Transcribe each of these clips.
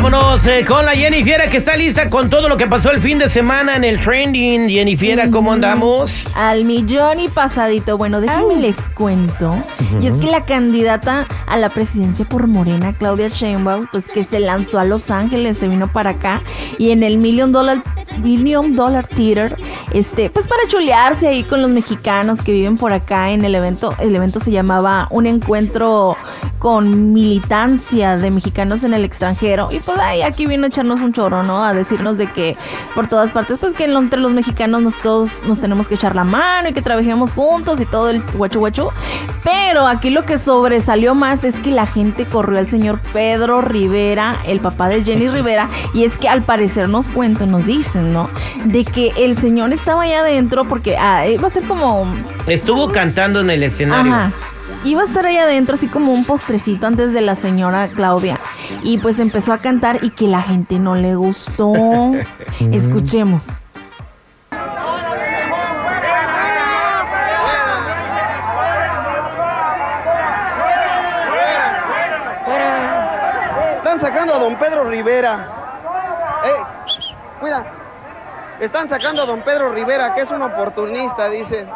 Vámonos eh, con la Jennifiera que está lista con todo lo que pasó el fin de semana en el trending. Jennifiera, ¿cómo andamos? Al millón y pasadito. Bueno, déjenme les cuento. Y es que la candidata a la presidencia por Morena, Claudia Sheinbaum, pues que se lanzó a Los Ángeles, se vino para acá y en el Million Dollar Million Dollar Theater, este, pues para chulearse ahí con los mexicanos que viven por acá en el evento. El evento se llamaba Un encuentro con militancia de mexicanos en el extranjero. Y pues ahí aquí vino a echarnos un chorro, ¿no? A decirnos de que por todas partes, pues que entre los mexicanos nos todos nos tenemos que echar la mano y que trabajemos juntos y todo el guachu guachu. Pero aquí lo que sobresalió más es que la gente corrió al señor Pedro Rivera, el papá de Jenny Rivera, y es que al parecer nos cuentan, nos dicen, ¿no? De que el señor estaba allá adentro porque ah, iba a ser como... Estuvo cantando en el escenario. Ajá. Iba a estar ahí adentro así como un postrecito antes de la señora Claudia. Y pues empezó a cantar y que la gente no le gustó. Escuchemos. Están sacando a don Pedro Rivera. ¡Eh! Cuida. Están sacando a don Pedro Rivera, que es un oportunista, dicen.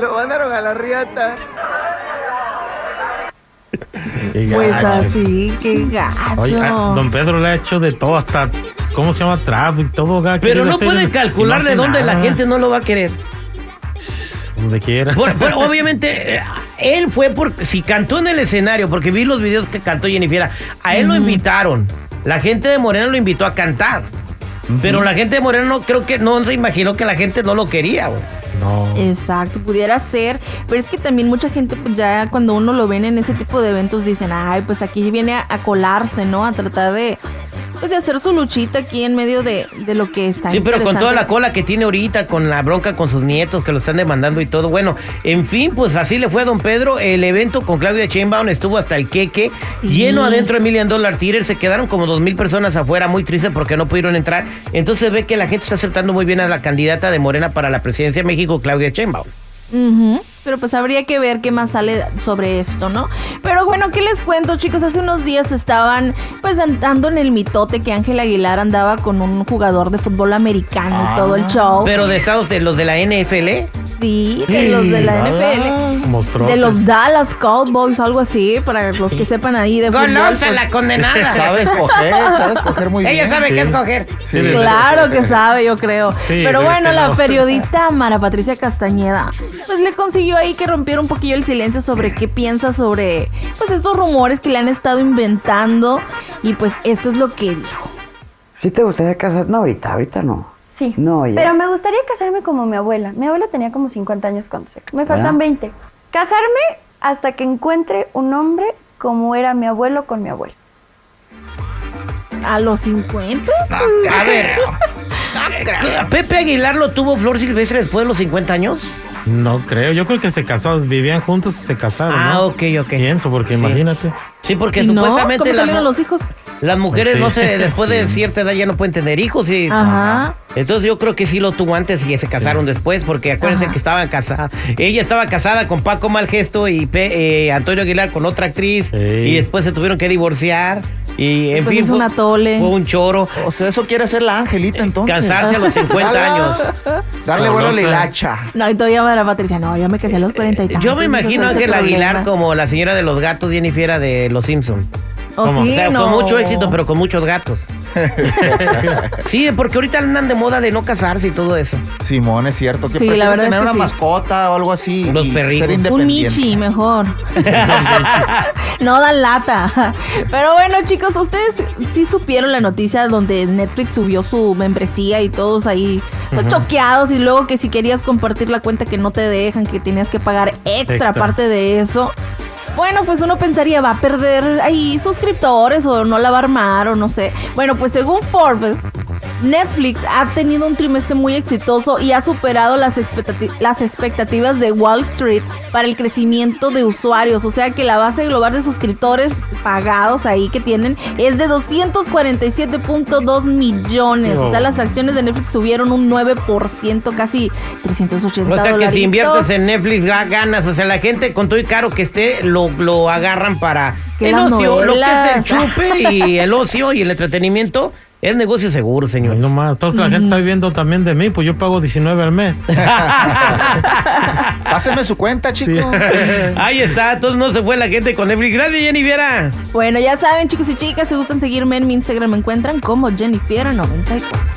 Lo mandaron a la riata. Pues gacho. así, qué gacho. Oye, ah, don Pedro le ha hecho de todo, hasta, ¿cómo se llama? Trap y todo. ha Pero no puede calcular de dónde la gente no lo va a querer. Donde quiera. Bueno, pero obviamente, eh, él fue porque si cantó en el escenario, porque vi los videos que cantó Jennifer, a él lo invitaron. La gente de Morena lo invitó a cantar. Pero la gente de Morena no creo que no se imaginó que la gente no lo quería, güey. No. Exacto, pudiera ser, pero es que también mucha gente pues ya cuando uno lo ven en ese tipo de eventos dicen, ay, pues aquí viene a, a colarse, ¿no? A tratar de, pues de hacer su luchita aquí en medio de, de lo que está Sí, pero con toda la cola que tiene ahorita, con la bronca con sus nietos que lo están demandando y todo. Bueno, en fin, pues así le fue a don Pedro. El evento con Claudia Sheinbaum estuvo hasta el queque, Sí. lleno adentro de Million Dollar Theater. Se quedaron como dos mil personas afuera, muy tristes porque no pudieron entrar. Entonces ve que la gente está aceptando muy bien a la candidata de Morena para la presidencia de México, Claudia Ujú, Pero pues habría que ver qué más sale sobre esto, ¿no? Pero bueno, ¿qué les cuento, chicos? Hace unos días estaban pues andando en el mitote que Ángel Aguilar andaba con un jugador de fútbol americano y todo el show. Pero de Estados de los de la NFL. Sí, de los de la NFL. Mostró. De los Dallas Cowboys, algo así, para los que sepan ahí de fútbol. Conoce pues, la condenada. Sabe escoger, sabe escoger muy bien. Ella sabe qué escoger. Sí, Claro que sabe, yo creo. Sí, Pero bueno, este la periodista Mara Patricia Castañeda, pues le consiguió ahí que rompiera un poquillo el silencio sobre qué piensa sobre, pues estos rumores que le han estado inventando. Y pues esto es lo que dijo. ¿Sí te gustaría casar? No, ahorita, ahorita no. Sí. No, ya. Pero me gustaría casarme como mi abuela. Mi abuela tenía como 50 años cuando se... Me faltan ¿Verdad? 20. Casarme hasta que encuentre un hombre como era mi abuelo con mi abuelo. ¿A los 50? A ver. ¿Pepe Aguilar lo tuvo Flor Silvestre después de los 50 años? No creo. Yo creo que se casó. Vivían juntos y se casaron. Ah, ¿no? ok, ok. Pienso, porque Sí. imagínate. Sí, porque Y no, supuestamente ¿cómo salieron los hijos? las mujeres Sí. no se, después de cierta edad ya no pueden tener hijos. Y, Ajá. Entonces yo creo que sí lo tuvo antes y se casaron después, porque acuérdense Ajá. que estaban casadas. Ella estaba casada con Paco Malgesto y Pe- eh, Antonio Aguilar con otra actriz Sí. y después se tuvieron que divorciar y en Pues fin es fue, un atole. fue un choro. O sea, eso quiere hacer la Angelita entonces. Cansarse a los 50 años. Darle vuelo a la hilacha. No, y todavía va la Patricia. No, yo me casé a los 40 y tantos. Yo me no imagino a Ángel Aguilar como la señora de los gatos, Jennifer de Los Simpsons. ¿O Como- sí? o sea, no. con mucho éxito, pero con muchos gatos. sí, porque ahorita andan de moda de no casarse y todo eso. Simón, es cierto. Que Sí, la prefieren verdad es tener que una sí. mascota o algo así. Los. Ser Un. Michi, mejor. no dan lata. Pero bueno, chicos, ustedes sí supieron la noticia donde Netflix subió su membresía y todos ahí pues, choqueados y luego que si querías compartir la cuenta que no te dejan, que tenías que pagar extra, Extra. aparte de eso. Bueno, pues uno pensaría, va a perder ahí suscriptores o no la va a armar o no sé. Bueno, pues según Forbes, Netflix ha tenido un trimestre muy exitoso y ha superado las, expectati- las expectativas de Wall Street para el crecimiento de usuarios. O sea que la base global de suscriptores pagados ahí que tienen es de 247.2 millones. O sea, las acciones de Netflix subieron un 9%, casi 380 O sea que si inviertes en Netflix ga- ganas. O sea, la gente con todo y caro que esté lo, lo agarran para Que el ocio, lo que es el chupe y el ocio y el entretenimiento. Es negocio seguro, señor. No más. Entonces la gente está viviendo también de mí, pues yo pago 19 al mes. Páseme su cuenta, chico. Sí. Ahí está, entonces no se fue la gente con Netflix. Gracias, Jenny Viera. Bueno, ya saben, chicos y chicas, si gustan seguirme en mi Instagram, me encuentran como Jennifer94.